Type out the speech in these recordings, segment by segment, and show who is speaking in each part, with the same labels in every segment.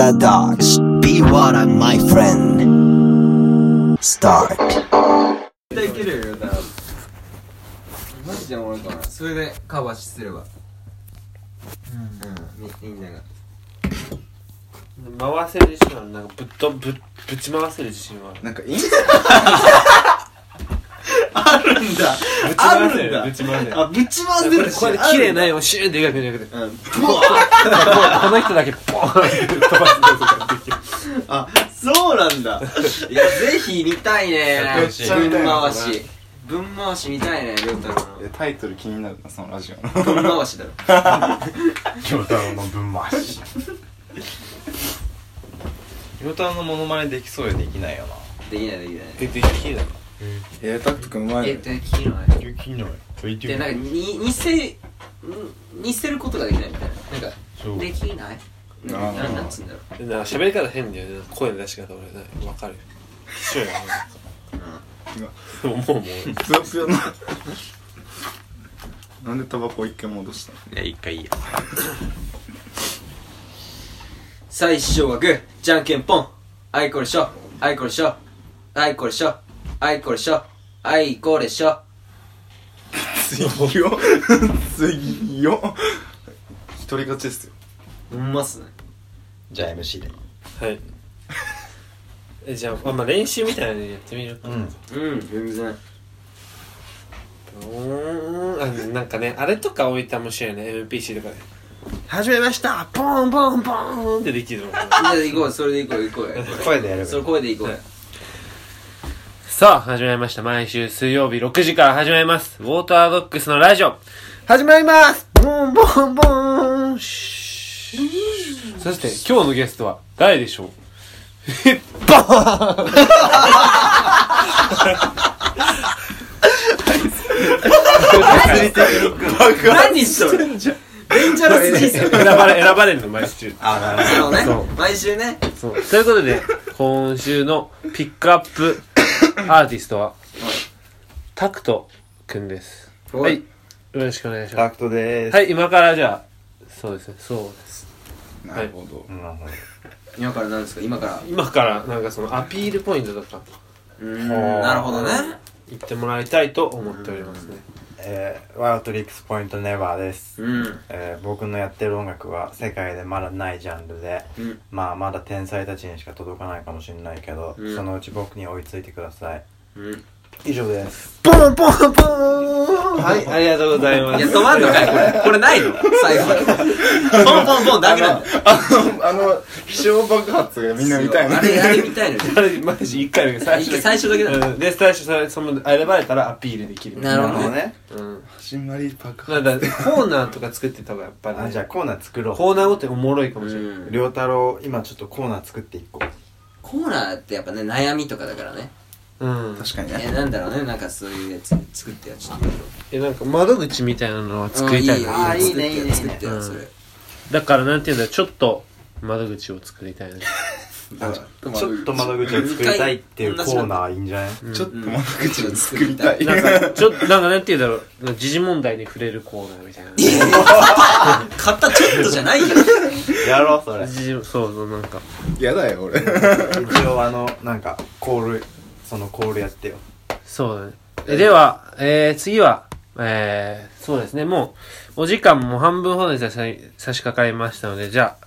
Speaker 1: paradox. Be water, my friend. Start.
Speaker 2: 絶対いけるよだからマジでおもろいかなそれでカバーすればうん、みみんなが
Speaker 3: 回せる自信はなんかぶっとぶぶち回せる自信は
Speaker 4: なんかインスあるんだ。
Speaker 3: ぶち回せるぶち回せる
Speaker 4: あぶち回せるし
Speaker 3: これ綺麗な絵をシューンって描くんじゃなくて
Speaker 4: うん。
Speaker 3: この人だけポーンって飛ばすことができる。
Speaker 4: あそうなんだ。
Speaker 2: いやぜひ見たいね。
Speaker 4: めっちゃ見たいな
Speaker 2: 分回し。分回し見たいねりょうたろ
Speaker 4: えタイトル気になるなそのラジオの。
Speaker 2: 分回しだろ
Speaker 5: 京 太郎の分回し。京太郎のモノマネできそうでできないよな。
Speaker 2: できないできない。
Speaker 3: 出てきてだろ
Speaker 4: えタクト君うまい
Speaker 2: え
Speaker 4: ね
Speaker 2: できない
Speaker 5: できない
Speaker 2: でなんかに似せん似せることができないみたいな。なんか
Speaker 5: そう。
Speaker 2: できない？なんなんなんつうんだろう。
Speaker 3: なんか喋り方変だよね。声の出し方俺なわかる？一緒やな。もうもうもう
Speaker 4: ぷよぷよななんでタバコ一回戻したの？
Speaker 5: いや一回いいよ
Speaker 2: 最小はグーじゃんけんぽんあいこれしょあいこれしょあいこれしょあいこれしょあいこれしょ
Speaker 4: 次よ。次よ。一人勝ちですよ。
Speaker 2: ほんまっすね。
Speaker 5: じゃあ MC で。
Speaker 3: はい。えじゃあ、まあ、練習みたいなのやってみるか。
Speaker 5: うん。
Speaker 2: うん全然。
Speaker 3: うーん。あなんかねあれとか置いたら面白いね。MPC とかで「始めました。ポンポンポン!」ってできるの。
Speaker 2: いや行こう。それで行こう行こう。よ
Speaker 5: 声でやれば
Speaker 2: それ声で行こう。よ
Speaker 3: さあ始まりました。毎週水曜日6時から始まります。ウォータードックスのラジオ。始まります。ボンボンボン。シューそして今日のゲストは誰でしょう？バー。ン
Speaker 2: 何それ？デンジャラス人生
Speaker 3: 選ばれ選ばれるの毎週。
Speaker 5: あなる
Speaker 2: そう。ね毎週ね。
Speaker 3: そう。ということで今週のピックアップ アーティストは。タクトくんです。はい。よろしくお願いしま
Speaker 5: タクトでーす。
Speaker 3: すはい今からじゃあそうですね。そうです。
Speaker 4: なるほど、
Speaker 5: うんなるほど。
Speaker 2: 今から何ですか？今から。
Speaker 3: 今からなんかそのアピールポイントとか。
Speaker 2: うーんなるほどね。
Speaker 3: 言ってもらいたいと思っておりますね
Speaker 5: えー、ワイルリックスポイントネバーです、
Speaker 2: うん。
Speaker 5: えー、僕のやってる音楽は世界でまだないジャンルで、
Speaker 2: うん。
Speaker 5: まあまだ天才たちにしか届かないかもしれないけど、
Speaker 2: うん。
Speaker 5: そのうち僕に追いついてください。
Speaker 2: うん
Speaker 5: 以上です。
Speaker 3: ポンポンポンはいありがとうございます。
Speaker 2: いや止まんのかいこれ。これないの？最後。ポンポンポンだけなんだよ
Speaker 4: あのあの気象爆発がみんな見たいな
Speaker 2: あれあれ見たいの
Speaker 3: あれマジ1回目最初
Speaker 2: 最初だけだ。
Speaker 3: うん。で最初それその選ばれたらアピールできる
Speaker 2: な。るほど
Speaker 5: ね。
Speaker 3: うん。
Speaker 4: 始まり爆
Speaker 3: なん
Speaker 4: 発
Speaker 3: だコーナーとか作ってた方がやっぱりね
Speaker 5: あじゃあコーナー作ろう。
Speaker 3: コーナーごとにおもろいかもしれない。
Speaker 2: うん。
Speaker 5: 良太郎今ちょっとコーナー作っていこう。
Speaker 2: コーナーってやっぱね悩みとかだからね
Speaker 3: うん。
Speaker 4: 確かにね。
Speaker 2: えなんだろうね。なんかそういうやつ作ってよちょっと
Speaker 3: えなんか窓口みたいなのは作りたい
Speaker 2: うん
Speaker 3: な
Speaker 5: あーいいね
Speaker 2: 作ってよ
Speaker 5: いいね。
Speaker 2: 作って
Speaker 3: うん
Speaker 2: よそれ。
Speaker 3: だからなんていうんだちょっと窓口を作りたいね
Speaker 4: あ
Speaker 5: ちょっと窓口を作りたいっていうコーナーいいんじゃない？
Speaker 4: ちょっと窓口を作りたい、
Speaker 3: なん。かちょっとなんかなんていうんだろう。時事問題に触れるコーナーみたいな。
Speaker 2: 買ったちょっとじゃないよ。
Speaker 5: やろうそれ。
Speaker 3: 時事そうそうなんか。
Speaker 4: やだよ俺。
Speaker 5: 一応あのなんかコールそのコールやってよ。
Speaker 3: そう。だねえでは、えー、次はえー、そうですね。もうお時間も半分ほどに差し差し掛かりましたのでじゃあ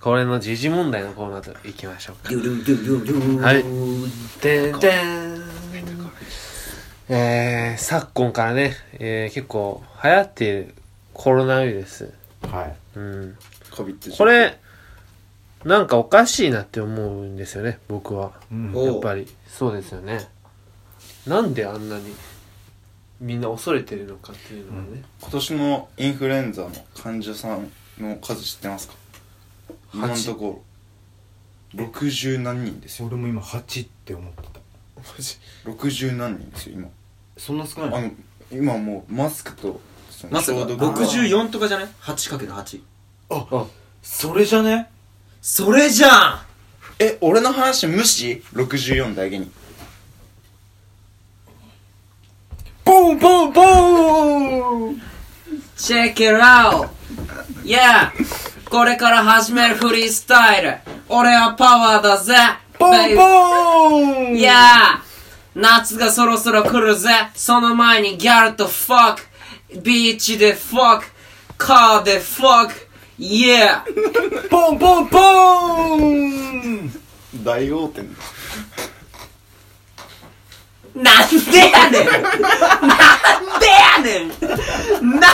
Speaker 3: これの時事問題のコーナーといきましょうか。はいでんでんえー、昨今からね、えー、結構流行っているコロナウイルス。
Speaker 5: はい。
Speaker 3: うん。
Speaker 4: こ
Speaker 3: れ、なんかおかしいなって思うんですよね、僕は。
Speaker 5: うん。
Speaker 2: お
Speaker 3: やっぱり。そうですよね。なんであんなにみんな恐れてるのかっていうのはね。
Speaker 4: 今年のインフルエンザの患者さんの数知ってますか？今のところ。60何人ですよ。
Speaker 5: 俺も今8って思ってた。
Speaker 4: 60何人ですよ今。
Speaker 5: そんな少ない
Speaker 4: あの今もうマスクとその
Speaker 2: まさか
Speaker 4: 消毒。
Speaker 2: 64とかじゃない ?8×8
Speaker 5: あ。それじゃね？
Speaker 2: それじゃん
Speaker 4: え俺の話無視？64だけに
Speaker 5: ボンボンボン
Speaker 2: ！Check it out! Yeah! これから始めるフリースタイル。俺はパワーだぜ。
Speaker 5: ポンポン！
Speaker 2: いやー夏がそろそろ来るぜ。その前にギャルとファックビーチでファックカーでファックイエー
Speaker 5: ポンポンポン！
Speaker 4: 大王店
Speaker 2: なんでやねん！なんでやねん！なん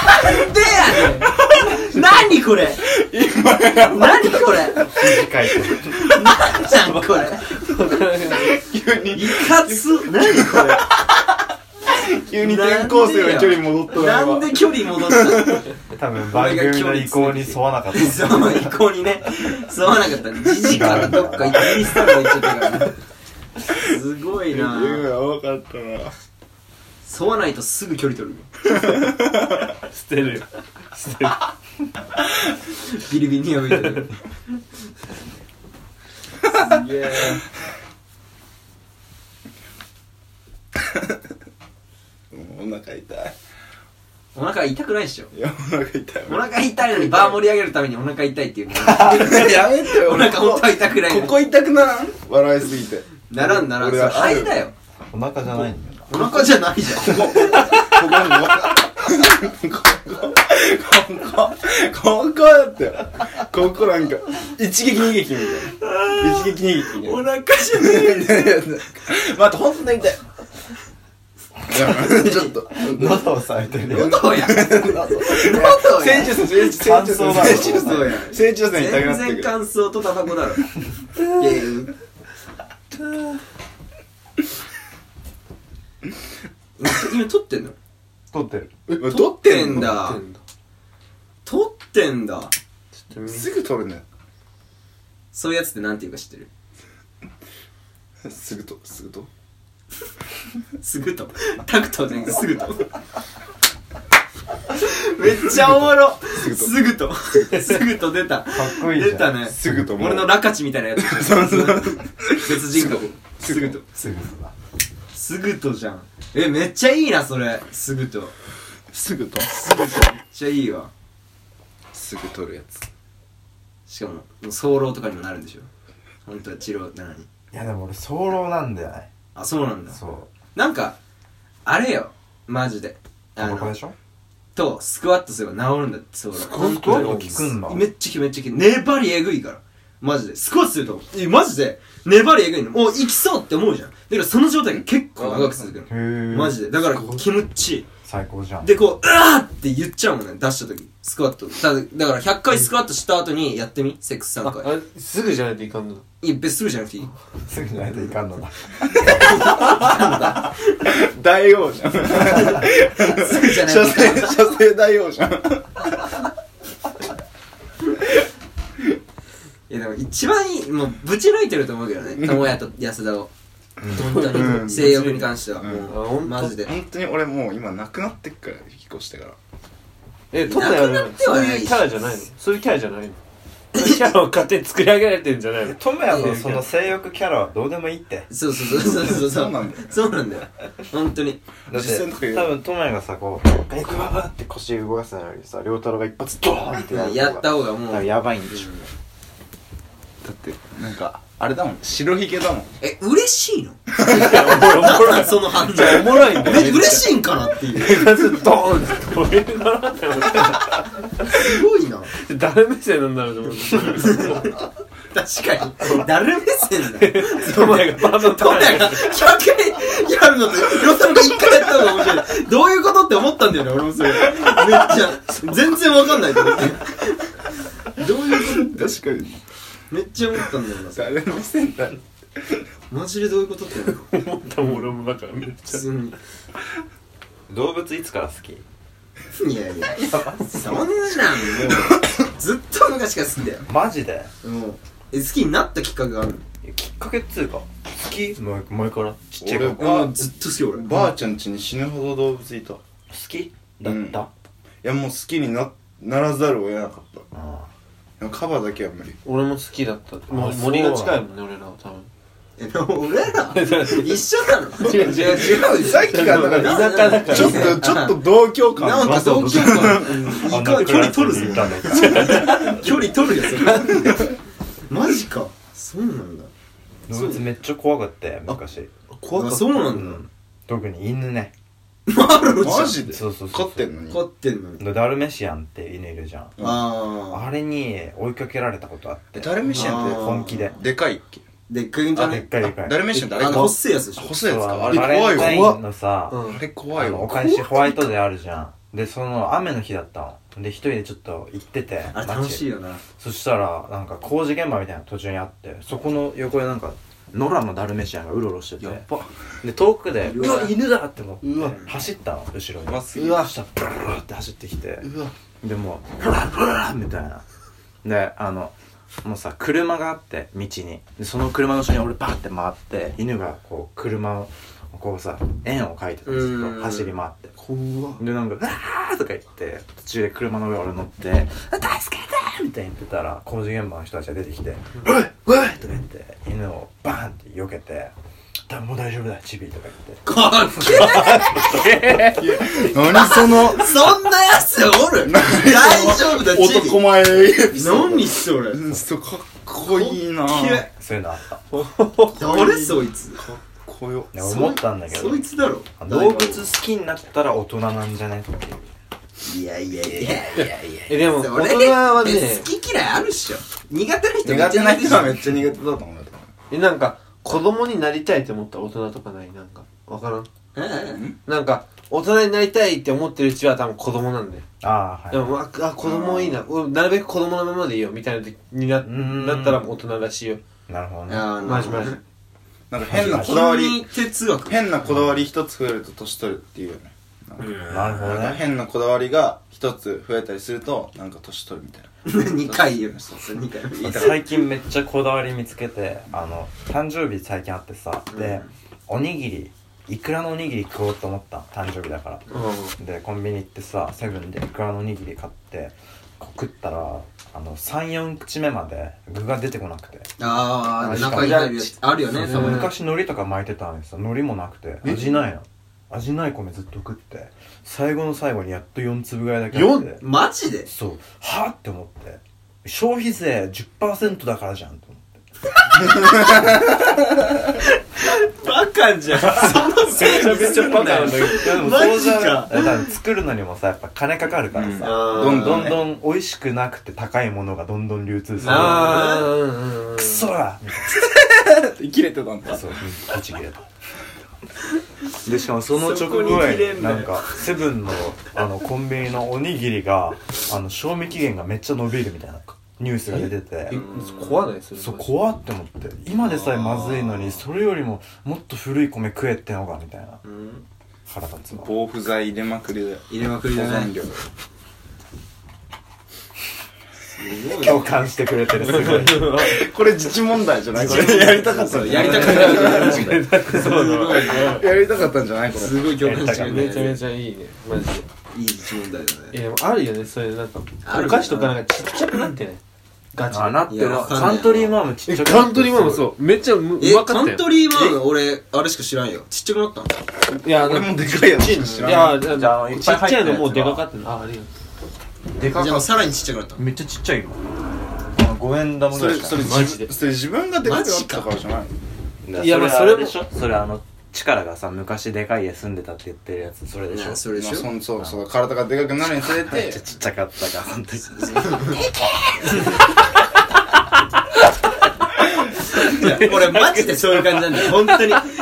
Speaker 2: でやねん！何これ？何これ？
Speaker 5: 短い
Speaker 2: 何じゃんこれ？
Speaker 4: 急に。
Speaker 2: いかつ。何これ？
Speaker 4: 急に転校生の距離戻ったな
Speaker 2: なんで距離戻った？の
Speaker 5: 多分番組の意向に沿わなかった
Speaker 2: そう、一向にね、沿わなかった。じじからどっかイギリスとか行っちゃったからね。すごいな
Speaker 4: 今やばかったな
Speaker 2: 沿わないとすぐ距離取るよ。
Speaker 3: 捨てるよ捨てる
Speaker 2: ビリビリに破いてる。すげえ。
Speaker 4: お腹痛い
Speaker 2: お腹痛くないっしょ。
Speaker 4: いやお腹痛い。
Speaker 2: お腹痛いのにバー盛り上げるためにお腹痛いっていうの。
Speaker 4: やめてよ。
Speaker 2: お腹本当は痛くないの
Speaker 4: ここ痛くならん？笑いすぎて。
Speaker 2: ならんならん。肺だよ。
Speaker 5: お腹じゃないんだよ。
Speaker 2: お腹じゃないじゃん。
Speaker 4: ここ。にこ。ここ。ここ。こだってここ。なんか一撃二撃みたいな一撃二撃みたいな
Speaker 2: お腹じゃない。
Speaker 4: いやいや待って本当に痛いちょっと
Speaker 5: 喉を咲いてるよ
Speaker 2: 喉や。喉や。全然
Speaker 4: ってくる
Speaker 2: 乾燥とタバコだろ。いやいや今今撮ってんの
Speaker 5: 撮ってる
Speaker 4: え
Speaker 2: 撮ってん
Speaker 4: の
Speaker 2: だ撮ってんだ
Speaker 4: すぐ撮るね
Speaker 2: そういうやつってなんていうか知ってる
Speaker 4: すぐとすぐと
Speaker 2: すぐとタクトじゃなくてすぐとめっちゃおもろ。
Speaker 4: すぐと
Speaker 2: すぐと出た。
Speaker 5: かっこいいじゃん。
Speaker 2: 出たね。
Speaker 4: すぐともう。
Speaker 2: 俺のラカチみたいなやつ。別人格。すぐと
Speaker 5: すぐだ
Speaker 2: すぐとじゃん。えめっちゃいいなそれ。すぐと
Speaker 4: すぐと
Speaker 2: すぐとめっちゃいいわ。
Speaker 4: すぐ撮るやつ。
Speaker 2: しかも早漏とかにもなるんでしょ。本当は治療なのに
Speaker 5: いやでも俺早漏なんだよね
Speaker 2: あそうなんだ。
Speaker 5: そう。
Speaker 2: なんかあれよ。マジで。あの
Speaker 5: タバコでしょ？
Speaker 2: とスクワットすれば治るんだってそうだ。
Speaker 5: 本当に効くんだ。
Speaker 2: めっちゃ効くめっちゃ効く粘りえぐいから。マジで。スクワットするとえマジで。粘りえぐいの。もういきそうって思うじゃん。だからその状態が結構長く続くの。
Speaker 5: へえ
Speaker 2: マジで。だから気持ちいい
Speaker 5: 最高じゃん。
Speaker 2: でこううわーって言っちゃうもんね出した時。スクワット。だだから100回スクワットした後にやってみ？セックス3回。
Speaker 3: あすぐじゃないといかんの？
Speaker 2: いや別にすぐじゃなくていい。
Speaker 5: すぐじゃないといかんの。だ
Speaker 4: 大王じゃん。
Speaker 2: すぐじゃないと
Speaker 4: 射精射精大王じゃん。
Speaker 2: いやでも一番いいもうぶち抜いてると思うけどね。友也と安田を本当
Speaker 4: うん
Speaker 2: に性欲に関しては
Speaker 4: う。ん。
Speaker 2: もう
Speaker 3: あほんと
Speaker 2: マジで。
Speaker 4: 本当に俺もう今なくなってっから引っ越してから。
Speaker 3: えトナヤはそういうキャラじゃないの？そういうキャラじゃないの。そういうキャラを勝手に作り上げられてんじゃないの？
Speaker 5: トムヤのその性欲キャラはどうでもいいって。
Speaker 2: そうそうそうそうそう。
Speaker 4: そうなんだよ。
Speaker 2: そうなんだよ。本当に。
Speaker 5: だって多分トムヤがさこうガイクババって腰動かすのよりさ亮太郎が一発ドーンってや
Speaker 2: った方がもう。
Speaker 5: 多分やばいんでしょ。
Speaker 4: だってなんかあれだもん。白ひげだもん。
Speaker 2: え嬉しいの？
Speaker 3: おもろ
Speaker 2: なんその反応。
Speaker 3: おもろいんだ
Speaker 2: 嬉しいんかなっていう。
Speaker 3: ドーンって。どういうのかなって思って。
Speaker 2: すごいな
Speaker 3: 誰目線なんだろうと思って。
Speaker 2: 確かに。誰目線だよ
Speaker 3: トマヤがバンバン
Speaker 2: トモヤが100回やるのが1回やったのが面白いどういうことって思ったんだよね俺もそれ。めっちゃ。全然わかんないと思って。どういうこ
Speaker 4: 確かに。
Speaker 2: とめっちゃ思ったんだよなそれ。
Speaker 4: 誰のせんだ
Speaker 2: マジでどういうことって
Speaker 3: 思った。もん俺もだからめっちゃ。
Speaker 2: 普通に。
Speaker 5: 動物いつから好き？
Speaker 2: いやいや。そんなんもう。ずっと昔から好きだよ。
Speaker 5: マジで？
Speaker 2: もうえ好きになったきっかけがあるの？
Speaker 5: きっかけっつうか。好き？前前から？ちっちゃい
Speaker 4: 俺
Speaker 5: 頃
Speaker 2: もうずっと好き俺。
Speaker 4: ばあちゃん家に死ぬほど動物いた。い
Speaker 5: 好き？だった、
Speaker 4: やもう好きになならざるを得なかった。
Speaker 5: あ
Speaker 4: カバーだけは無理。
Speaker 3: 俺も好きだった。もう森が近いもんね俺らは多分。
Speaker 2: えでも俺ら 一緒なの？
Speaker 3: 違う違う。
Speaker 2: 違う
Speaker 4: さっきからだから
Speaker 3: 田舎だから。
Speaker 4: ちょっとちょっと同居感。
Speaker 2: なんか同居感。うん。いいか距離取るぞ 距離取るよそれ。マジか。そうなんだ。
Speaker 5: 動物めっちゃ怖かったよ昔。
Speaker 2: あ
Speaker 3: 怖かった。
Speaker 2: そうなんだ。
Speaker 5: うん特に犬ね
Speaker 2: マロじゃん。
Speaker 4: マジで？
Speaker 5: そうそうそう
Speaker 4: 飼ってんのに。
Speaker 2: 飼ってんのに。
Speaker 5: でダルメシアンって犬いるじゃん。
Speaker 2: ああ
Speaker 5: あれに追いかけられたことあって。
Speaker 4: ダルメシアンって
Speaker 5: 本気で。
Speaker 4: でかいっけ？
Speaker 2: でっかいんじゃ
Speaker 5: あ
Speaker 2: ない
Speaker 5: でっかいでっかい。
Speaker 4: ダルメシアンってあれ
Speaker 2: あの
Speaker 4: か
Speaker 2: 細いやつでしょ？
Speaker 4: 細いやつか？あれ
Speaker 5: バレ
Speaker 4: 怖い
Speaker 5: ンタイ
Speaker 4: わ
Speaker 5: ンのさ
Speaker 3: うん。
Speaker 4: あれ怖い
Speaker 5: あのお
Speaker 4: わ
Speaker 5: 返しホワイトデーあるじゃん。でその雨の日だったの。で一人でちょっと行ってて
Speaker 2: あれ楽しいよな。
Speaker 5: そしたらなんか工事現場みたいな途中にあってそこの横でなんか野良のダルメシアンがうろうろしてて。
Speaker 3: やっば
Speaker 5: で遠くで
Speaker 2: うわ。
Speaker 5: 犬だって思って
Speaker 3: うわ。
Speaker 5: 走ったの後ろに。うわ。そした。らブルルルって走ってきて。
Speaker 3: うわ。
Speaker 5: でもうブラブラみたいな。であのもうさ車があって道に。でその車の後ろに俺バーって回って犬がこう車をこうさ円を描いてたんです
Speaker 2: うん。
Speaker 5: よ走り回って
Speaker 3: 怖っ
Speaker 5: でなんか「うわー!」とか言って途中で車の上俺乗って「助けて!」みたいに言ってたら工事現場の人たちが出てきて「おいおい!」とか言って犬をバーンって避けて「多分もう大丈夫だチビ」とか
Speaker 2: かっけ
Speaker 4: 何その？
Speaker 2: えそんなやつおる？大丈夫だチビ。
Speaker 4: 男前。エピソー
Speaker 2: 何それ？
Speaker 4: ドうんそうかっこいいな。
Speaker 5: そういうのあった。
Speaker 2: 誰そいつ？
Speaker 4: こよ。
Speaker 5: いや思ったんだけど。
Speaker 2: そいつだろ。
Speaker 5: 動物好きになったら大人なんじゃねってい？う
Speaker 2: いやいやいやいやいや。
Speaker 3: えでも
Speaker 2: そ
Speaker 3: 大
Speaker 2: れ
Speaker 3: 人はね
Speaker 2: え好き嫌いあるっしょ。苦手な人
Speaker 4: 苦手な人はめ
Speaker 2: めっ
Speaker 4: っちゃ苦手だと思うよ
Speaker 3: えなんか子供になりたいって思った大人とかない？なんかわからん？
Speaker 2: ちゃ
Speaker 3: なんか大人になりたいって思ってるうちは多分子供なんだよ。
Speaker 5: ああはい。
Speaker 3: でもああ子供いいな。俺なるべく子供のままでいいよみたいな時にな
Speaker 5: ん。
Speaker 3: なったらもう大人らしいよ。
Speaker 5: なるほどね。
Speaker 2: あ
Speaker 3: マジマジ
Speaker 4: なんか変なこだわり
Speaker 2: 哲学
Speaker 4: 変なこだわり一つ増えると年取るっていうよね。
Speaker 5: なるほど
Speaker 4: なんか
Speaker 5: ね
Speaker 4: 変なこだわりが一つ増えたりするとなんか年取るみたいな。
Speaker 2: 2回言うそうそう2回
Speaker 5: 最近めっちゃこだわり見つけてあの誕生日最近あってさでおにぎりいくらのおにぎり食おうと思ったの？誕生日だから。
Speaker 3: う
Speaker 5: でコンビニ行ってさセブンでいくらのおにぎり買って食ったらあの34口目まで具が出てこなくて。
Speaker 2: ああ
Speaker 5: あ
Speaker 2: 中に入るやつあるよね
Speaker 5: そう昔海苔とか巻いてたのにさ海苔もなくて。味ないの。味ない米ずっと食って。最後の最後にやっと4粒ぐらいだけあって。
Speaker 2: マジで？
Speaker 5: そう。はあって思って。消費税10%だからじゃん
Speaker 3: バカじゃん。そのせいめちゃめちゃバカなんだけど。
Speaker 5: い。やでも
Speaker 2: マジか
Speaker 5: だから作るのにもさやっぱ金かかるからさ、どん。どんどん美味しくなくて高いものがどんどん流通する。
Speaker 3: ああうんうんうん
Speaker 5: クソだ。みたい
Speaker 4: 切れてたんだ。
Speaker 5: なそうブチ切れた。でしかもその直
Speaker 2: そこに
Speaker 5: 後
Speaker 2: 切れんだよ。
Speaker 5: なんかセブンのあのコンビニのおにぎりがあの賞味期限がめっちゃ伸びるみたいなニュースが出てて。
Speaker 3: え怖ないそれ
Speaker 5: そう怖って思って。今でさえまずいのにそれよりももっと古い米食えってのかみたいな。
Speaker 2: うん。
Speaker 5: 腹立つわ
Speaker 4: 防腐剤入れまくりだよ。
Speaker 2: 入れまくり
Speaker 4: 保
Speaker 2: だね
Speaker 5: 共感してくれてるすごい。
Speaker 4: これ自治問題じゃない？これ。やりたかった
Speaker 2: やりたかった
Speaker 3: そうだ
Speaker 4: やりたかったんじゃない？これ。
Speaker 2: すごい共感してくれ
Speaker 3: めちゃめ
Speaker 2: て
Speaker 3: ちゃいい。ねマジで。
Speaker 2: いい一問題だね。
Speaker 3: いやあるよねそういうなんかお菓子とかなんかちっちゃくなってねガチで。
Speaker 5: あなってる
Speaker 2: いやわかんない
Speaker 5: カントリーマームちっ
Speaker 3: え
Speaker 5: ちゃくな
Speaker 3: カントリーマームそう。めっちゃうう
Speaker 2: え
Speaker 3: まかったよ
Speaker 2: カントリーマーム俺あれしか知らんよ。ちっちゃくなったの
Speaker 3: いや
Speaker 4: 俺もでかいやつしか知
Speaker 3: い
Speaker 4: らない
Speaker 3: やじゃ
Speaker 5: あいっぱい入ってるやつが
Speaker 3: ちっちゃいのもうでかかってんのあありがと
Speaker 5: でかかっ
Speaker 2: じゃあさらにちっちゃくなったの。
Speaker 5: めっちゃちっちゃいよ5円玉ぐ
Speaker 4: それそれ
Speaker 5: らいしか。ない
Speaker 3: マジで
Speaker 4: それ自分がでかくなったからじゃない
Speaker 3: いやまあそれも
Speaker 5: でしょ？それあの力がさ昔でかい家住んでたって言ってるやつそれでしょ？
Speaker 2: ねそれでしょ？
Speaker 4: まあそんそうそう体がでかくなるにつれ
Speaker 5: めっちゃ
Speaker 4: て。
Speaker 5: ちっちゃかったから本当に。
Speaker 2: 俺マジでそういう感じなんだよ本当にダッカ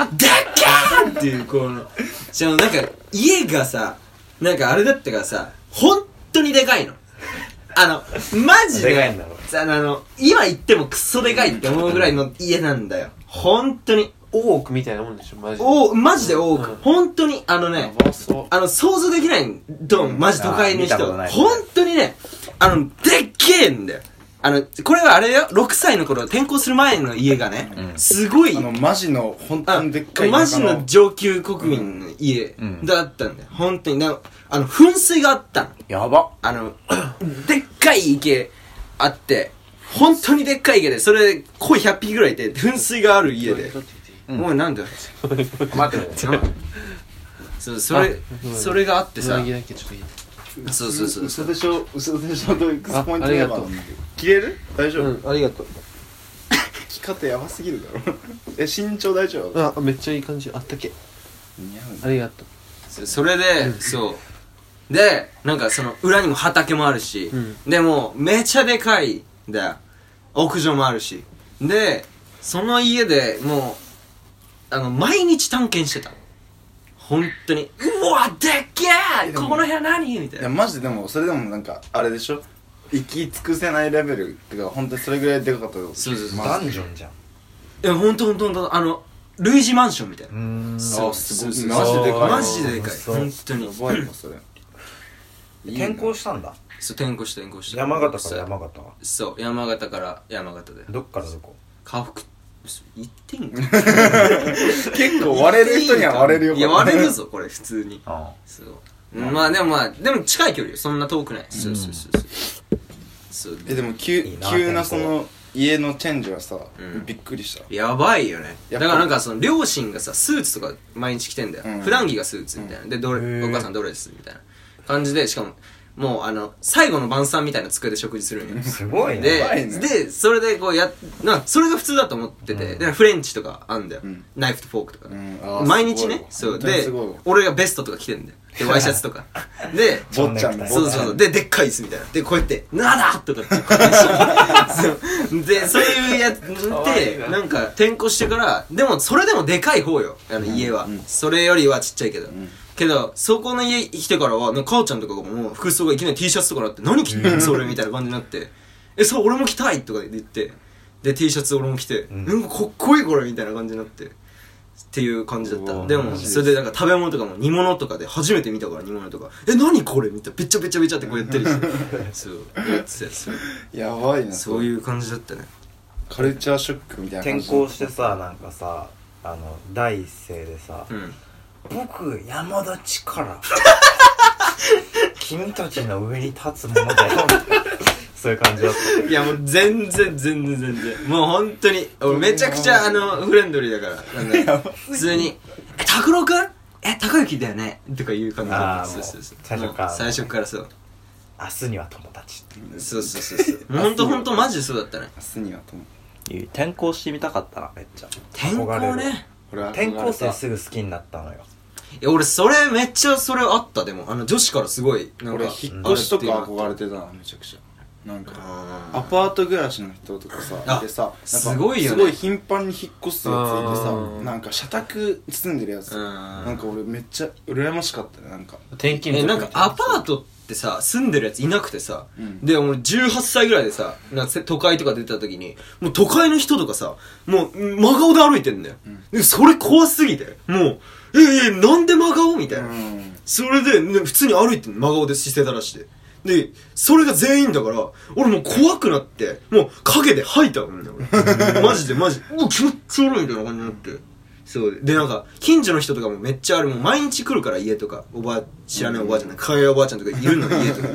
Speaker 2: ーンっていうこのしかもなんか家がさなんかあれだったからさ本当にでかいの。あのマジで。
Speaker 5: でかいんだろ。
Speaker 2: さあの今言ってもクソでかいって思うぐらいの家なんだよ。本当に
Speaker 3: 大奥みたいなもんでしょマジで。
Speaker 2: おマジで多く、
Speaker 3: うん。
Speaker 2: 本当にあのね
Speaker 3: やばそう。
Speaker 2: あの想像できないとマジ都会の人。
Speaker 5: あー見たことない。
Speaker 2: 本当にねあのでっけえんだよ。あのこれはあれだよ6歳の頃転校する前の家がね、
Speaker 5: うん。
Speaker 2: すごい
Speaker 4: あのマジの本当にでっかい
Speaker 2: マジの上級国民の家
Speaker 5: うん。
Speaker 2: だったんだよ。本当に。なあの、噴水があったの。
Speaker 5: やば。
Speaker 2: あの、でっかい池あって、本当にでっかい池で、それ、鯉100匹ぐらいいて、噴水がある家で。
Speaker 5: うん。
Speaker 2: おい、なんだよ。
Speaker 5: 待って待って。
Speaker 2: なそう、それ
Speaker 3: あ、
Speaker 2: それがあってさ。
Speaker 3: 上、着だけちょっといい
Speaker 2: そうそうそうそう。
Speaker 4: 嘘でしょ嘘でしょとエクスポイント
Speaker 3: あありがとう。
Speaker 4: 切れる？大丈夫、
Speaker 3: うんありがとう。
Speaker 4: 方やばすぎるだろ。え身長大丈夫？
Speaker 3: あめっちゃいい感じ。あったけ。
Speaker 4: 似合う
Speaker 3: ありがとう。
Speaker 2: そそれで、そう。でなんかその裏にも畑もあるし、
Speaker 3: うん。
Speaker 2: でもめちゃでかいんだよ。屋上もあるし。でその家でもうあの毎日探検してた本当に。うわでっけえここの部屋何？みたいな。
Speaker 4: いやマジでもそれでもなんかあれでしょ？行き尽くせないレベルってか本当にそれぐらいでかかった
Speaker 2: そうそうそう。
Speaker 5: ダンジョンじゃん。
Speaker 2: いや本当本当本当あのルイージマンションみたいな。
Speaker 5: うん。
Speaker 2: そう
Speaker 4: あすごい。
Speaker 2: そう。
Speaker 4: マジでかい
Speaker 2: マジででかい。
Speaker 5: そう。
Speaker 2: 本当に。
Speaker 4: やばいわそれ。
Speaker 5: 転校したんだ？
Speaker 2: そう転校した転校した。
Speaker 5: 山形から山形は？
Speaker 2: そう山形から山形で。
Speaker 5: どっからどこ？
Speaker 2: 家福言ってんか。
Speaker 4: 結構割れる人には割れるよ。
Speaker 2: いや割れるぞこれ普通に。
Speaker 5: あ
Speaker 2: そう。まあでもまあでも近い距離よ。そんな遠くない。そうそうそうそう。そう。
Speaker 4: えでも急
Speaker 5: いいな
Speaker 4: 急なその家のチェンジはさ
Speaker 2: うん。
Speaker 4: びっくりした。
Speaker 2: やばいよね。
Speaker 4: やっぱ
Speaker 2: だからなんかその両親がさスーツとか毎日着てんだよ、
Speaker 4: うん。
Speaker 2: 普段着がスーツみたいな。でどれ
Speaker 5: へー。
Speaker 2: お母さんどれですみたいな感じでしかももうあの最後の晩餐みたいな机で食事するんよ。
Speaker 5: すごいね。
Speaker 2: で
Speaker 4: やばいね。
Speaker 2: でそれでこうやなそれが普通だと思ってて、
Speaker 5: うん。
Speaker 2: でフレンチとかあんだよ、
Speaker 4: うん。
Speaker 2: ナイフとフォークとか、
Speaker 4: うん。あー
Speaker 2: 毎日ね
Speaker 4: すごいわ。
Speaker 2: そう。です
Speaker 4: 本当にごいわ。
Speaker 2: 俺がベストとか着てんだよ。で ワイシャツとか。で
Speaker 4: 坊ちゃんだ
Speaker 2: そうそうそう。で、でっかい椅子みたいな。で、こうやって、なだとかってこうやって。そう。で、そういうやつで、な。んか、転校してから、でも、それでもでかい方よ。あの、家は。
Speaker 4: うん。
Speaker 2: それよりはちっちゃいけど。
Speaker 4: ん。
Speaker 2: けど、そこの家来てからは、なんか母ちゃんとかがもう、服装がいきなり T シャツとかなって、何着てんの？それみたいな感じになって、え、そう、俺も着たい？とか言って、で、T シャツ俺も着て、
Speaker 5: ん。
Speaker 2: なんかかっこいいこれみたいな感じになって。っていう感じだった。でもそれでなんか食べ物とかも煮物とかで初めて見たから煮物とかえ何これ？みたいな。べちゃべちゃべちゃってこうやったりし。てそうやってたやつ
Speaker 4: やばいな
Speaker 2: そういう感じだったね。
Speaker 4: カルチャーショックみたいな感じ。
Speaker 5: 転校してさなんかさあの第一声でさ
Speaker 2: うん
Speaker 5: 僕山田力君たちの上に立つものだよ。そういう感じだった。
Speaker 2: いやもう全然全然全然。もう本当に俺めちゃくちゃあのフレンドリーだから。なんか普通に「え拓郎くん？え高雪だよね」とかいう感じだった。そうそうそう。
Speaker 5: 最初から。
Speaker 2: 最初からそう。
Speaker 5: 明日には友達。
Speaker 2: そうそうそうそう。もう本当本当マジでそうだったね。
Speaker 4: 明日にはと思う
Speaker 5: 転校してみたかったなめっちゃ。
Speaker 2: 転校ね。
Speaker 5: 転校生すぐ好きになったのよ
Speaker 2: いや俺それめっちゃそれあったでも。あの女子からすごいなんか
Speaker 4: 俺引っ越しとか憧れてたなめちゃくちゃ。なんか
Speaker 2: あ
Speaker 4: アパート暮らしの人とかささ
Speaker 2: すごいよね。
Speaker 4: すごい頻繁に引っ越すやついて
Speaker 3: あ
Speaker 4: さ
Speaker 3: ー
Speaker 4: なんか社宅住んでるやつ。
Speaker 2: うん。
Speaker 4: なんか俺めっちゃ羨ましかったねなんか。
Speaker 3: 転勤
Speaker 2: えなんかアパートってさ住んでるやついなくてさ、
Speaker 4: うん。
Speaker 2: で俺18歳ぐらいでさなんかせ都会とか出た時にもう都会の人とかさもう真顔で歩いてんだよ、でそれ怖すぎてもうええなんで真顔？みたいな、
Speaker 4: うん。
Speaker 2: それで、ね、普通に歩いて真顔で姿勢正して。でそれが全員だから俺もう怖くなってもう影で吐いたもんね俺。マジでマジ。うわ気持ち悪いみたいな感じになって。そう。でなんか近所の人とかもめっちゃあれもう毎日来るから家とか。おばあ知らないおばあちゃんねかわいいおばあちゃんとかいるの 家とか。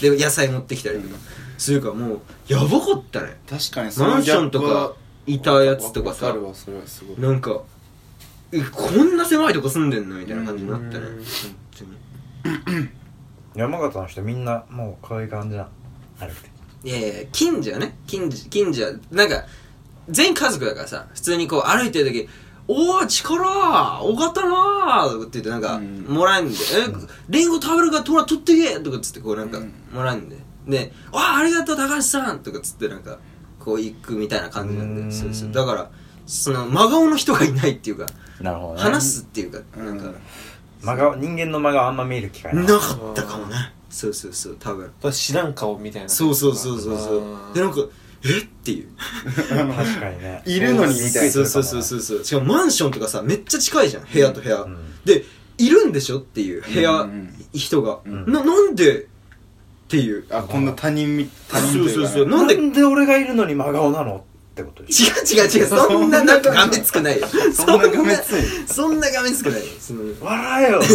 Speaker 2: で野菜持ってきたりとか。するからもうやばかったね。
Speaker 4: 確かにそ
Speaker 2: マンションとか
Speaker 4: い
Speaker 2: たやつとかさ。
Speaker 4: わか
Speaker 2: なんかえこんな狭いとこ住んでんのみたいな感じになったね。
Speaker 3: うん。
Speaker 2: 本当に。
Speaker 5: 山形の人みんなもうこういう感じなの。歩いて。
Speaker 2: いやいや近所はね。近所近所。はなんか全員家族だからさ普通にこう歩いてる時「おー力おがったなー」とかって言ってなんか
Speaker 4: うん。
Speaker 2: もらえんで「えリンゴ食べるからとら取ってけ!」とかっつってこうなんか
Speaker 4: うん。
Speaker 2: もらえんで。で「わあありがとう高橋さん!」とかっつってなんかこう行くみたいな感じなん
Speaker 5: うん。
Speaker 2: でそうそう。だからその真顔の人がいないっていうか
Speaker 5: なるほど
Speaker 2: 話すっていうか
Speaker 4: うん
Speaker 2: なん。か
Speaker 5: 真顔人間の真顔あんま見る機会な
Speaker 2: かった。かもね。そうそうそう多分。
Speaker 3: 知らん顔みたいな。
Speaker 2: そうそうそうそうそう。でなんかえ？っていう。
Speaker 5: 確かにね。
Speaker 4: いるのにみたいな。
Speaker 2: そうそうそうそうそう。しかもマンションとかさめっちゃ近いじゃん部屋と部屋、
Speaker 5: ん。
Speaker 2: でいるんでしょ？っていう部屋、
Speaker 4: うん。うん
Speaker 2: 人が、
Speaker 5: ん。
Speaker 2: ななんで？っていう。
Speaker 4: あこんな他人み他人というか。ね
Speaker 2: そうそうそう。
Speaker 5: な
Speaker 2: なんで？
Speaker 5: んで俺がいるのに真顔なの？ってこと
Speaker 2: 違う違う違う。そんななんかがめつくないよ。
Speaker 4: そんながめつい
Speaker 2: そんながめつくないよ。その
Speaker 5: 笑えよ。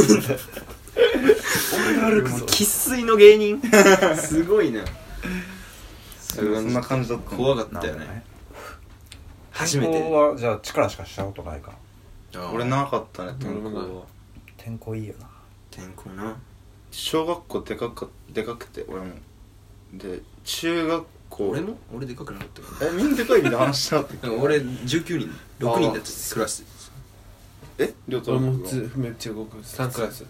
Speaker 5: 俺が歩くぞ
Speaker 2: 生粋の芸人？すごいな。
Speaker 4: そんな感じだった
Speaker 2: 怖かったよね。初めて。
Speaker 5: 転校はじゃあ力しかしたことないから。
Speaker 4: 俺なかったね転校は。
Speaker 5: 転校いいよな。
Speaker 2: 転校な。
Speaker 4: 小学校でかかでかくて俺もで中学構
Speaker 2: 俺も俺でかくなかったか
Speaker 4: えみんなでかいみたいな話しなかったっけ
Speaker 2: ら 俺19人6人だったクラス
Speaker 4: え？りょうた
Speaker 3: 俺
Speaker 4: ろ
Speaker 3: めっちゃ動く。3クラス。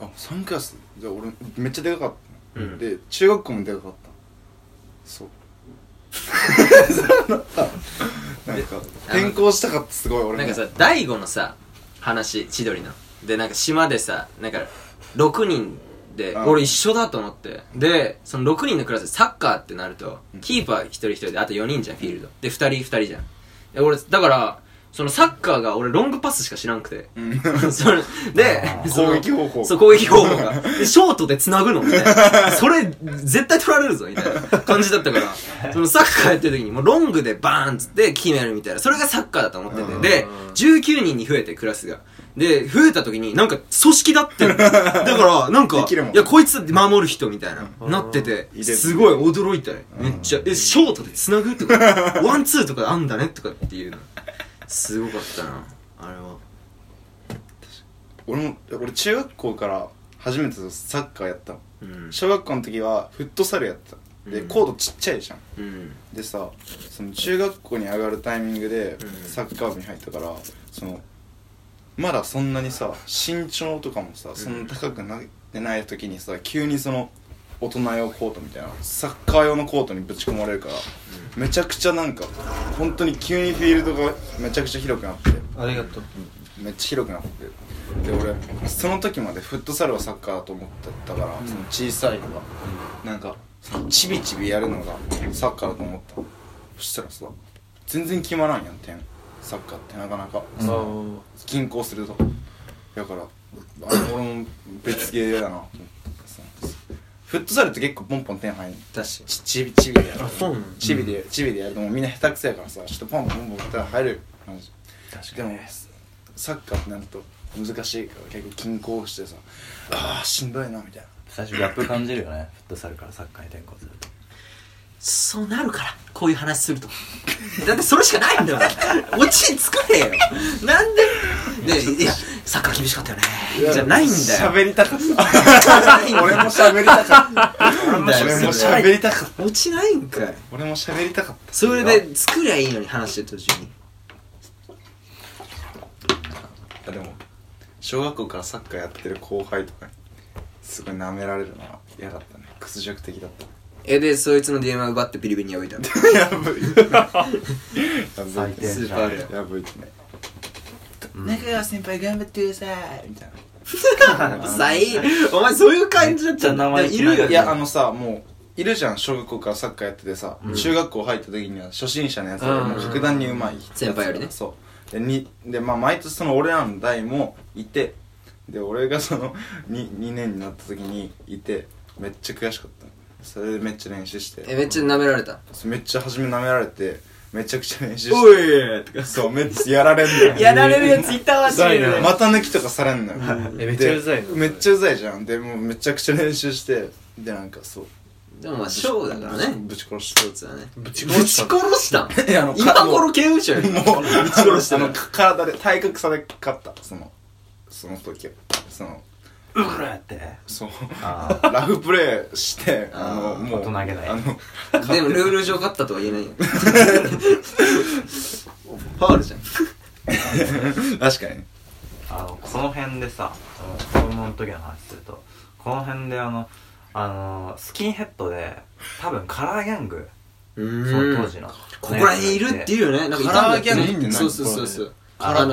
Speaker 4: あ三クラス。じゃあ俺めっちゃでかかった。の、
Speaker 2: うん。
Speaker 4: で中学校もでかかった。そう。そうなったなんか転校したかったすごい俺も。
Speaker 2: なんかさ大悟のさ話千鳥の。でなんか島でさなんか6人で
Speaker 4: うん。
Speaker 2: 俺一緒だと思って。でその6人のクラスでサッカーってなるとキーパー一人一人であと4人じゃんフィールド。で2人2人じゃん。で俺だからそのサッカーが俺ロングパスしか知らんくて。
Speaker 4: うん。
Speaker 2: それで
Speaker 4: 攻撃方法
Speaker 2: そう攻撃方法が。でショートで繋ぐのみたいな。それ絶対取られるぞみたいな。感じだったから。そのサッカーやってる時にもうロングでバーンっつって決めるみたいな。それがサッカーだと思ってて。で19人に増えてクラスがで増えた時になんか組織だって だからなんかいやこいつ守る人みたいななっててすごい驚いたねめっちゃえショートで繋ぐとか ワンツーとかあんだねとかっていうの。すごかったな。あれは。
Speaker 4: 俺も俺中学校から初めてサッカーやったの。
Speaker 2: うん。
Speaker 4: 小学校の時はフットサルやってた。で
Speaker 2: うん。
Speaker 4: コードちっちゃいじゃん。
Speaker 2: うん。
Speaker 4: でさその中学校に上がるタイミングで
Speaker 2: うん。
Speaker 4: サッカー部に入ったからそのまだそんなにさ身長とかもさそん。な高くなってない時にさ急にその大人用コートみたいなサッカー用のコートにぶち込まれるからめちゃくちゃなんか本当に急にフィールドがめちゃくちゃ広くなって
Speaker 3: ありがとう。
Speaker 4: めっちゃ広くなってで俺その時までフットサルはサッカーだと思ってたから、その小さいのがなんかそのチビチビやるのがサッカーだと思った。そしたらさ全然決まらんやん点サッカーってなかなか、
Speaker 3: あ
Speaker 4: 均衡すると。だからあれ俺も別ゲーだなと思ってさ。フットサルって結構ポンポン点入んの。
Speaker 2: 確かに。
Speaker 4: ちチビチビでやる
Speaker 3: あそうなの
Speaker 4: チビで、チビでやると。もうみんな下手くそやからさちょっとポンポンポンポン点入る。感じ
Speaker 5: 確
Speaker 4: でもサッカーってなると難しいから結構均衡してさああしんどいなみたいな。
Speaker 5: 最初ギャップ感じるよね。フットサルからサッカーに転向すると
Speaker 2: そうなるからこういう話すると。だってそれしかないんだよオチ作れよ。なんで？でいやサッカー厳しかったよね。じゃないんだよ。
Speaker 4: 喋りたかった。俺も喋りたかった。俺も喋りたかった。
Speaker 2: オチないんかい。
Speaker 4: 俺も喋りたかった。
Speaker 2: それで作りゃいいのに話してる途中に。
Speaker 4: あでも小学校からサッカーやってる後輩とかにすごい舐められるのは嫌だったね。屈辱的だった
Speaker 2: えでそいつの電話奪ってビリビリに置いた。の
Speaker 4: やぶい。
Speaker 5: 最低
Speaker 2: スーパーで。
Speaker 4: やぶいってね。中川先輩頑張ってください。みたいな。
Speaker 2: さいお前そういう感じだっ
Speaker 5: ちゃ生意気
Speaker 2: いるよ。
Speaker 4: いやあ。のさもういるじゃん小学校からサッカーやっててさ、中学校入った時には初心者のやつで
Speaker 3: うん。
Speaker 4: もう格段にうまい
Speaker 2: 先輩よりね。
Speaker 4: そう。でにでまあ毎年その俺らの代もいてで俺がその 2, 2年になった時にいてめっちゃ悔しかったそれでめっちゃ練習して。
Speaker 2: えめっちゃ舐められた？
Speaker 4: めっちゃ初め舐められてめちゃくちゃ練習して
Speaker 2: おいとか。
Speaker 4: そうめっちゃやられんだよ。
Speaker 2: やられるやついたわ
Speaker 3: うざいな
Speaker 2: チーム
Speaker 4: 股抜きとかされんのよ。
Speaker 3: えめっちゃうざいの
Speaker 4: でめっちゃうざいじゃん。でもうめちゃくちゃ練習してでなんかそう。
Speaker 2: でもまあショーだからね。
Speaker 4: ぶち殺して
Speaker 2: 一つはね。
Speaker 3: ぶち殺した
Speaker 2: 殺したん
Speaker 4: いやあの
Speaker 2: 今頃刑務所よ
Speaker 4: もう
Speaker 2: ぶち殺して
Speaker 4: あの
Speaker 2: る
Speaker 4: 体で体格差で勝った。そのその時は。その
Speaker 5: うわーって。
Speaker 4: そう。
Speaker 5: あ
Speaker 4: ラフプレーしてあのもう
Speaker 5: 大人げない。
Speaker 4: あの
Speaker 2: でもルール上勝ったとは言えないよ。ファールじゃん。
Speaker 4: 確かに。
Speaker 5: あのこの辺でさその子供の時の話するとこの辺であのあのスキンヘッドで多分カラーギャング。
Speaker 2: う
Speaker 5: その当時の。
Speaker 2: ここら辺いるっていうよね。なんかいたんだって
Speaker 4: カラーギャングって何
Speaker 2: そうそうそうそう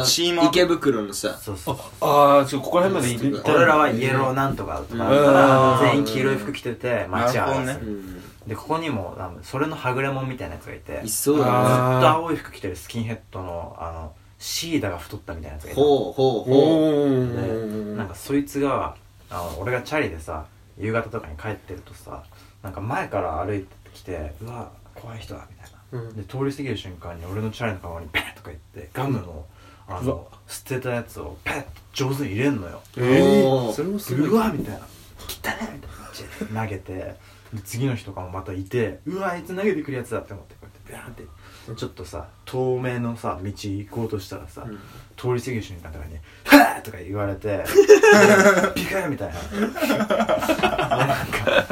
Speaker 4: チー
Speaker 2: 池袋のさ。
Speaker 5: そうそう
Speaker 3: ああちょここら辺まで行った
Speaker 5: 俺らはイエローなんとかとかだった
Speaker 3: うん。
Speaker 5: ら全員黄色い服着てて街を荒らす
Speaker 4: なるほど
Speaker 2: うん
Speaker 5: でここにもそれのはぐれもんみたいなやつがいて。
Speaker 2: い
Speaker 5: ず
Speaker 2: そうだね。
Speaker 3: あ
Speaker 5: っと青い服着てるスキンヘッドのあのシーダが太ったみたいなやつがいて。
Speaker 2: ほうほうほ
Speaker 3: お
Speaker 5: で
Speaker 3: ー
Speaker 5: なんかそいつがあの俺がチャリでさ夕方とかに帰ってるとさなんか前から歩いてきてうわ怖い人だみたいな、
Speaker 3: うん。
Speaker 5: で通り過ぎる瞬間に俺のチャリのカゴにペッとか言ってガムのあ
Speaker 3: うわ。
Speaker 5: の捨てたやつをペッと上手に入れんのよ。
Speaker 3: え
Speaker 2: おー。
Speaker 3: ーそれもすごい。う
Speaker 5: わみたいな「汚ね!」みたいな。投げてで次の日とかもまたいてうわあいつ投げてくるやつだって思ってこうやってビャーンって。ちょっとさ透明のさ道行こうとしたらさ、
Speaker 2: うん。
Speaker 5: 通り過ぎる瞬間とかに「はぁ!」とか言われて「ピカー!」みたいな。で なんか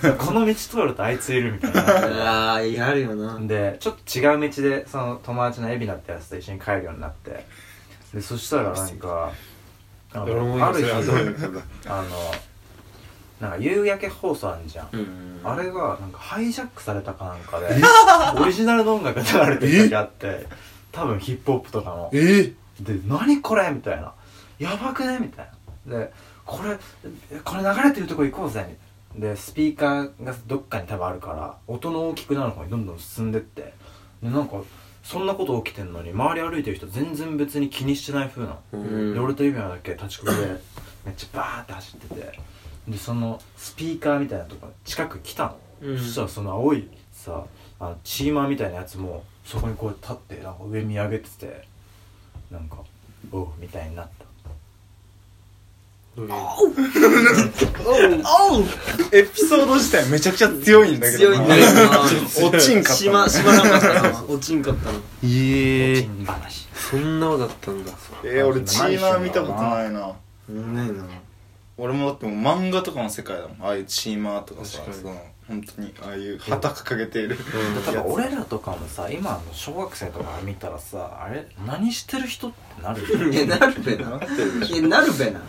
Speaker 5: この道通るとあいついるみたいな。
Speaker 2: ああやるよな。
Speaker 5: でちょっと違う道でその友達の海老名ってやつと一緒に帰るようになって。でそしたらなんかあのある日 あのなんか夕焼け放送あんじゃん、
Speaker 2: うん。
Speaker 5: あれがなんかハイジャックされたかなんかでオリジナルの音楽が流れてる時あって多分ヒップホップとかの。
Speaker 3: え？
Speaker 5: で何これ？みたいなやばくね？みたいな。でこれこれ流れてるとこ行こうぜみたいなでスピーカーがどっかに多分あるから音の大きくなる方にどんどん進んでって。でなんかそんなこと起きてんのに周り歩いてる人全然別に気にしてない風なの、
Speaker 2: うん。
Speaker 5: で俺と指輪だけ立ちこぎでめっちゃバーって走ってて。でそのスピーカーみたいなとこ近く来たの、
Speaker 2: うん。
Speaker 5: そしたらその青いさあのチーマーみたいなやつもそこにこう立ってなんか上見上げててなんか「おう」みたいになった
Speaker 4: エピソード自体めちゃくちゃ強いんだけど
Speaker 2: 強いんだけどな。
Speaker 4: 落ちんかった
Speaker 2: しましまなかったな落ちんかったな
Speaker 3: ええそんなのだったんだ。
Speaker 4: えー、俺チーマー見たことないな。
Speaker 2: ないな。
Speaker 4: 俺もだってもう漫画とかの世界だもん。ああいうチーマーとかさ本当にああいう旗掲げている
Speaker 5: 俺らとかもさ今の小学生とか見たらさあれ何してる人ってなる
Speaker 2: なるべな。
Speaker 4: なる
Speaker 2: べな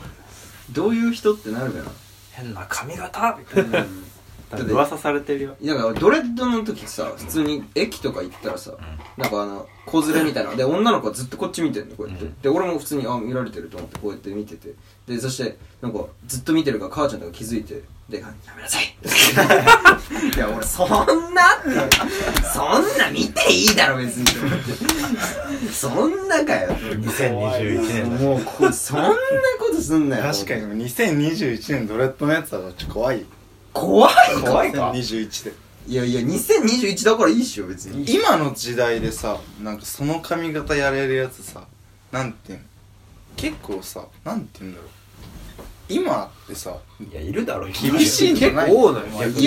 Speaker 2: どういう人ってなるべな
Speaker 5: 変な髪型。みたいな
Speaker 2: だって
Speaker 5: 噂されてるよ。
Speaker 2: だからドレッドの時さ普通に駅とか行ったらさ、なんかあの子連れみたいな。で女の子はずっとこっち見てんのこうやって、
Speaker 5: うん。
Speaker 2: で俺も普通にあ見られてると思ってこうやって見てて。でそしてなんかずっと見てるから母ちゃんとか気づいてでやめなさい。いや俺そんなって。そんな見ていいだろ別に。と思ってそんなかよ。
Speaker 5: 2021年
Speaker 2: もうこそんなことすんなよ。
Speaker 4: 確かに2021年ドレッドのやつはちょっと怖い
Speaker 2: 怖い
Speaker 5: 怖いか
Speaker 4: ？2021で
Speaker 2: いやいや2021だからいいっしょ別に。
Speaker 4: 今の時代でさなんかその髪型やれるやつさなんていうの？結構さなんていうんだろう？今ってさ
Speaker 5: いやいるだろ
Speaker 4: 厳しいんじゃ
Speaker 3: 結
Speaker 4: ない
Speaker 3: い
Speaker 2: い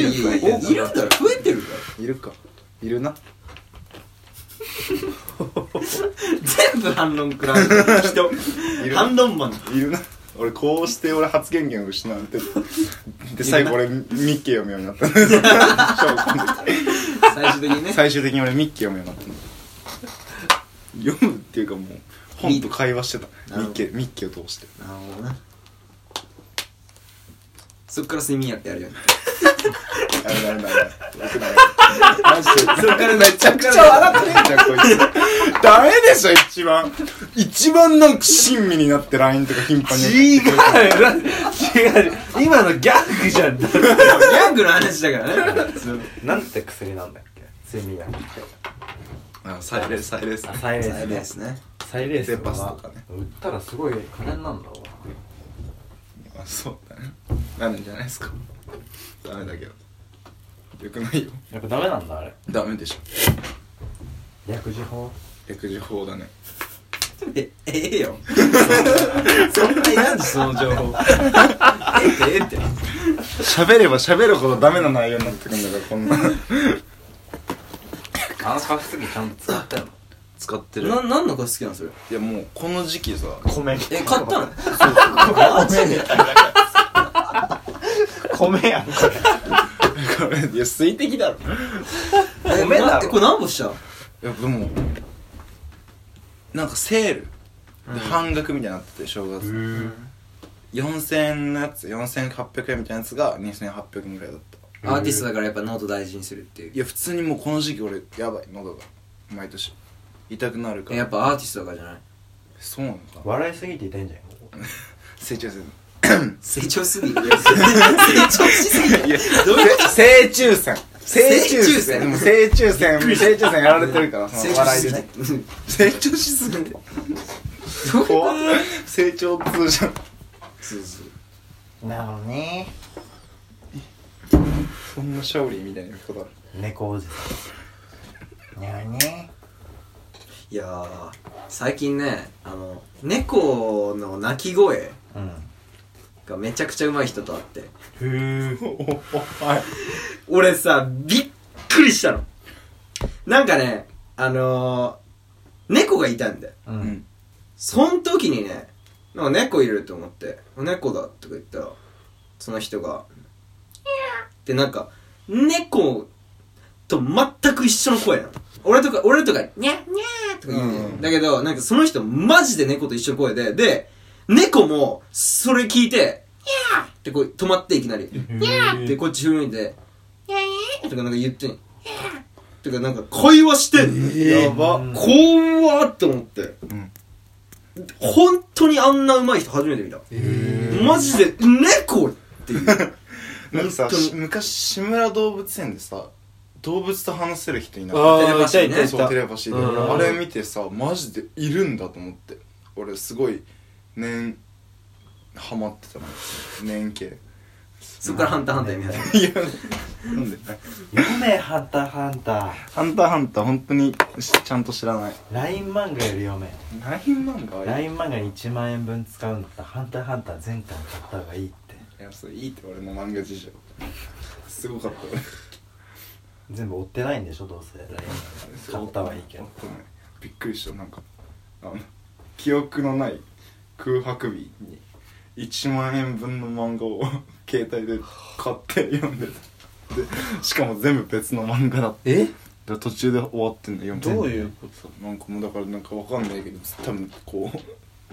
Speaker 2: や
Speaker 3: に
Speaker 2: いやいやい？るから増えてるから
Speaker 4: いるか。いるな。
Speaker 2: 全部反論食らう。人。
Speaker 4: いる。
Speaker 2: 反論マン
Speaker 4: いるな俺こうして俺発言権を失って。で最後俺ミッキー読むようになった。
Speaker 2: 最終的にね。
Speaker 4: 最終的に俺ミッキー読むようになった。読むっていうかもう本と会話してた。ミッキーミッキーを通して。
Speaker 2: なるほどな。そっから睡眠薬やるよ。うに
Speaker 4: ダメダメダメよくないマジで。
Speaker 2: そっからめちゃくちゃ
Speaker 4: 笑ってんじゃんこいつ ダメでしょ一番。一番なんか親身になって LINE とか頻繁に。
Speaker 3: 違う。違う今のギャグじゃん。
Speaker 2: ギャグの話だからね。
Speaker 5: なんて薬なんだっけ？睡眠薬って。
Speaker 4: あサイレースサイレース
Speaker 5: あサイレースね。
Speaker 2: ですね
Speaker 5: サイレース
Speaker 4: デパスとかね。
Speaker 5: 売ったらすごい金になるんだろうな。
Speaker 4: あそうだね。なるんじゃないですか。ダメだけど。よくないよ。
Speaker 5: やっぱダメなんだあれ。
Speaker 4: ダメでしょ。
Speaker 5: 薬事法？
Speaker 4: 薬事法だね。
Speaker 2: えええよ。そんなその情報。ええってええって。
Speaker 4: 喋れば喋るほどダメな内容になってくんだからこんな。
Speaker 5: あの加湿器ちゃんと使ってんの？
Speaker 4: 使って
Speaker 2: な何の子好きなのそれ？
Speaker 4: いやもうこの時期さ
Speaker 5: 米。
Speaker 2: え買ったの？
Speaker 5: 米やんこ
Speaker 4: これいや水滴だろ。
Speaker 2: え
Speaker 5: 米だろ。
Speaker 2: これ何本した？
Speaker 4: いやでもなんかセール。で半額みたいになってて正月。4000円のやつ4800円みたいなやつが2800円ぐらいだった。
Speaker 2: アーティストだからやっぱ喉大事にするっていう。
Speaker 4: いや普通にもうこの時期俺やばい。喉が。毎年。痛くなるから。
Speaker 2: えやっぱアーティストだからじゃない？
Speaker 4: そうなのか。
Speaker 5: 笑いすぎて痛いんじゃん
Speaker 4: 成長する。
Speaker 2: 成長すぎる 成長しすぎる
Speaker 4: いや
Speaker 2: どういうこ
Speaker 4: 成虫線。成
Speaker 2: 成虫線
Speaker 4: でも成虫線成虫線やられてるからその笑いでね。成長しすぎて。怖っ。成長痛じゃん。
Speaker 2: そうそう
Speaker 5: なのね。
Speaker 4: そんなシャオリーみたいなことある。
Speaker 5: 猫おじさんにゃーね。
Speaker 2: いやー最近ねあの猫の鳴き声
Speaker 5: うん
Speaker 2: がめちゃくちゃ上手い人と会って。
Speaker 5: へえ
Speaker 4: はい。
Speaker 2: 俺さびっくりしたの。なんかねあのー、猫がいたんだよ。
Speaker 5: う
Speaker 4: うん。ん
Speaker 2: そん時にねなんか猫いると思って猫だとか言ったらその人が「ってなんか猫と全く一緒の声なの。俺とか俺とか「にゃにゃー」とか言うね、
Speaker 4: うん。
Speaker 2: だけどなんかその人マジで猫と一緒の声でで猫もそれ聞いて「にゃー」ってこう止まっていきなり「にゃー」ってこっち振り向いて「にゃー」とかなんか言ってにゃーとかなんか会話してんの、
Speaker 4: やば。
Speaker 2: 怖って思って、
Speaker 4: ん
Speaker 2: 本当にあんな上手い人初めて見た、マジで猫っていう。
Speaker 4: なんかさ
Speaker 2: 本当に。
Speaker 4: し昔志村動物園でさ動物と話せる人いなかっ
Speaker 3: ああ
Speaker 2: テレパシーね
Speaker 3: いたいたいた。
Speaker 4: そうテレパシーで。
Speaker 3: うん。
Speaker 4: 俺あれ見てさマジでいるんだと思って。俺すごい年ハマってたの年系
Speaker 2: そっからハンターハンターみたいない
Speaker 4: やなんで
Speaker 5: 読めハンターハンター。
Speaker 4: ハンターハンター本当にしちゃんと知らない。
Speaker 5: LINE 漫画より読め。
Speaker 4: ライン漫画はいい。
Speaker 5: LINE 漫画に1万円分使うんだったらハンターハンター全巻買った方がいいって。
Speaker 4: いやそれいいって俺の漫画事情。すごかった。俺
Speaker 5: 全部追ってないんでしょどうせ。LINE 漫画買ったはいいけど。
Speaker 4: びっくりしたなんか。あの記憶のない空白日に1万円分の漫画を携帯で買って読んでたでしかも全部別の漫画だった
Speaker 3: え？
Speaker 4: で途中で終わってんだよ
Speaker 3: どういうこ
Speaker 4: そうなんかもうだからなんかわかんないけど多分こ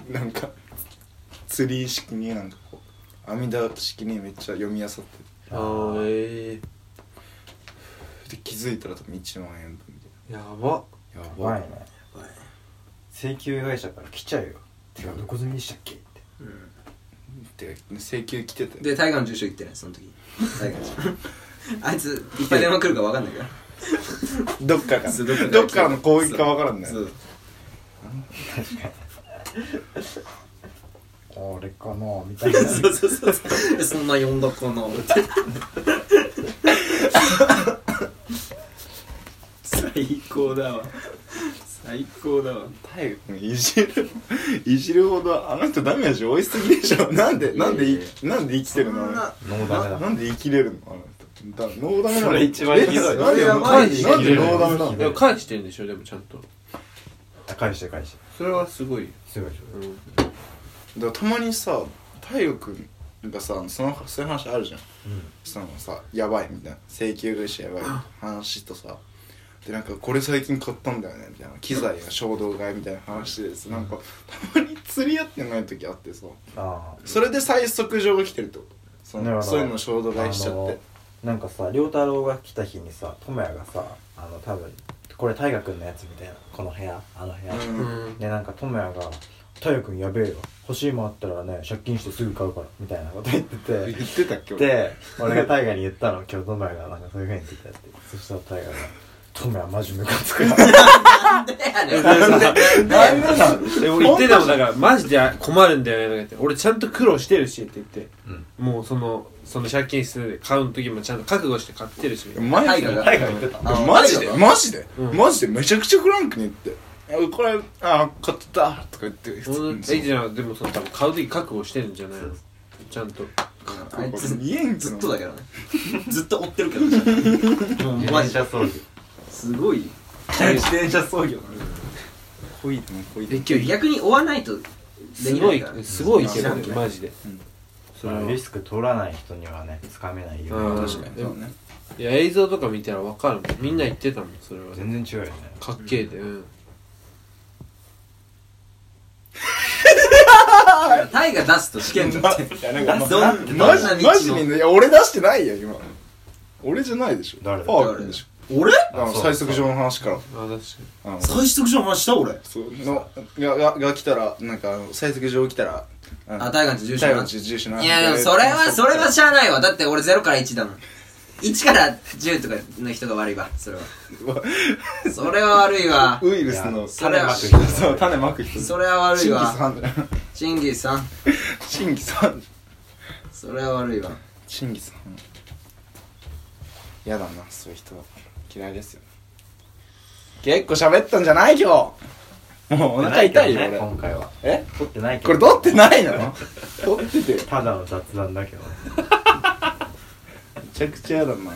Speaker 4: うなんか釣り式になんかこう阿弥陀式にめっちゃ読み漁って。
Speaker 3: とああえ
Speaker 4: で気づいたら多分1万円分み
Speaker 3: えやば
Speaker 4: たいな。や
Speaker 5: 怖いね。請求会社から来ちゃうよてかどこ済みでしたっけ？って。
Speaker 4: で請求来てて
Speaker 2: でタイガーの住所言ってないその時。タイガーの住所。あいついっぱい電話来るか分かんないから。
Speaker 4: どっかから。
Speaker 2: そうどっかから。
Speaker 4: どっからの攻撃かわからんね
Speaker 2: そう。
Speaker 5: あれかなみたいな。
Speaker 2: そうそうそうそう。でそんな呼んだかなって最高だわ最高だわ。
Speaker 4: タイガいじるいじるほどあの人ダメージ多いすぎでしょ。なんでなんでいなんで生きてるの？あの人
Speaker 5: ノーダメだ
Speaker 4: なんで生きれるの？あの人。だノーダメなの。
Speaker 5: それ一番ひどい。
Speaker 4: えなんで
Speaker 2: それはマジで
Speaker 4: なんでノーダメなの？
Speaker 3: でも返してるんでしょでもちゃんと。
Speaker 5: あ返して返して。
Speaker 3: それはすごい
Speaker 5: すごいでし
Speaker 3: うん。
Speaker 4: だたまにさ太陽君がさそのそういう話あるじゃん。
Speaker 5: ょ
Speaker 4: そのさやばいみたいな。請求会社やばい。話とさでなんかこれ最近買ったんだよねみたいな。機材や衝動買いみたいな話です。なんかたまに釣り合ってない時あってさ。
Speaker 5: ああ。
Speaker 4: それで最速上が来てるってこと。そ
Speaker 5: なるほど。
Speaker 4: のそういうの衝動買いしちゃって。
Speaker 5: なんかさ良太郎が来た日にさ智也がさあの多分これ大河君のやつみたいな。この部屋あの部屋、
Speaker 4: うん。
Speaker 3: うん
Speaker 5: でなんか智也が「太陽君やべえよ。欲しいもんあったらね借金してすぐ買うから」みたいなこと言ってて。
Speaker 4: 言ってたっけ俺。
Speaker 5: で俺が大河に言ったの。今日智也がなんかそういうふうに言ってたって。そしたら大河が「智也マジムカつくな」
Speaker 3: で俺言ってたもん。だからマジで困るんだよね。とか言って。俺ちゃんと苦労してるしって言って、もうそのその借金して買う時もちゃんと覚悟して買ってるし。
Speaker 4: マジで？
Speaker 5: 言ってた。
Speaker 2: あ
Speaker 4: マジで？
Speaker 2: タイガが
Speaker 4: マジで、
Speaker 3: うん。
Speaker 4: マジでめちゃくちゃフランクに言って「あこれあ買ってた」とか言って。普通に
Speaker 3: えじゃあでもその多分買う時覚悟してるんじゃないの？ちゃんと。
Speaker 2: あいつ
Speaker 4: 家に
Speaker 2: ずっとだけどね。ずっと追ってるけど もうマジ。
Speaker 5: 自転車操業
Speaker 2: すごい。
Speaker 5: 自転車操業
Speaker 4: 恋でも恋でも
Speaker 2: え今日逆に追わないとですき
Speaker 3: ごい
Speaker 2: ないから。
Speaker 3: すごいけど
Speaker 2: うん。
Speaker 3: マジで。それは
Speaker 5: リスク取らない人にはねつかめないよ、
Speaker 3: うん。
Speaker 4: 確かに。そうね
Speaker 3: いや映像とか見たら分かるもん。みんな言ってたもんそれは。
Speaker 5: 全然違うよね。
Speaker 3: かっけえで。うん。
Speaker 2: タイが出すと試験だって。
Speaker 4: いやなんか
Speaker 2: どん
Speaker 4: マジマジに
Speaker 2: の
Speaker 4: ねいや俺出してないよ今。俺じゃないでしょ。
Speaker 5: 誰
Speaker 4: パー君でしょ
Speaker 2: 俺？
Speaker 4: あの最速上の話から。
Speaker 3: あ確かに。
Speaker 4: あの
Speaker 2: 最速上の話した俺？
Speaker 4: そうのががが来たらなんかあの最速上来たら
Speaker 2: あタイガーの住所な。
Speaker 4: い
Speaker 2: やでもそれはそれはしゃあないわ。だって俺0から1だもん。1から10とかの人が悪いわ。それは。それは悪いわ。
Speaker 4: ウイルスの
Speaker 2: それは
Speaker 4: 種まく人。そう種まく人。
Speaker 2: それは悪い
Speaker 4: チンギス
Speaker 2: わチンギスさん
Speaker 4: チンギスハン
Speaker 2: それは悪いわ。
Speaker 4: チンギスハンやだなそういう人は嫌いですよ結構喋ったんじゃない今日。もうお腹痛いよ
Speaker 5: ね
Speaker 4: 俺。
Speaker 5: 今回は。
Speaker 4: え？
Speaker 5: 取ってないけ
Speaker 4: こ
Speaker 5: ど
Speaker 4: れ撮ってないの？撮ってて。
Speaker 5: ただの雑談だけど。ね
Speaker 4: めちゃくちゃやだな。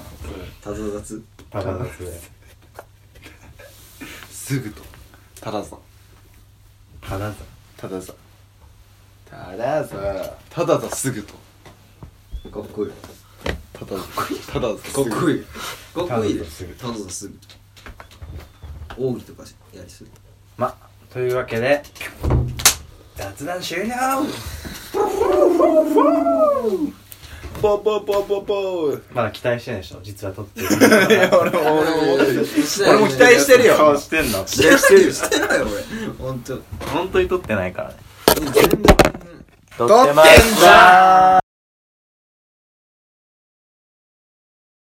Speaker 2: ただ雑。
Speaker 5: ただ雑です
Speaker 4: ぐと。ただざ。
Speaker 5: ただ
Speaker 4: ただざ。ただざ。ただざすぐと。
Speaker 2: かっこいい
Speaker 4: ただただ
Speaker 2: かっこいい。かっこいい。で
Speaker 5: すぐ
Speaker 2: 頼んだすぐ奥義とかやりする。
Speaker 5: まというわけで雑談終了。
Speaker 4: ポーポーポーポーポー
Speaker 5: まだ期待してないでしょ実は撮ってる
Speaker 4: いや俺も俺も
Speaker 2: 俺
Speaker 4: 俺も期待してるよ
Speaker 5: 顔してんの
Speaker 2: 期待してるよしてないよ俺本当
Speaker 5: 本当に撮ってないからね
Speaker 2: 全然
Speaker 5: 撮ってました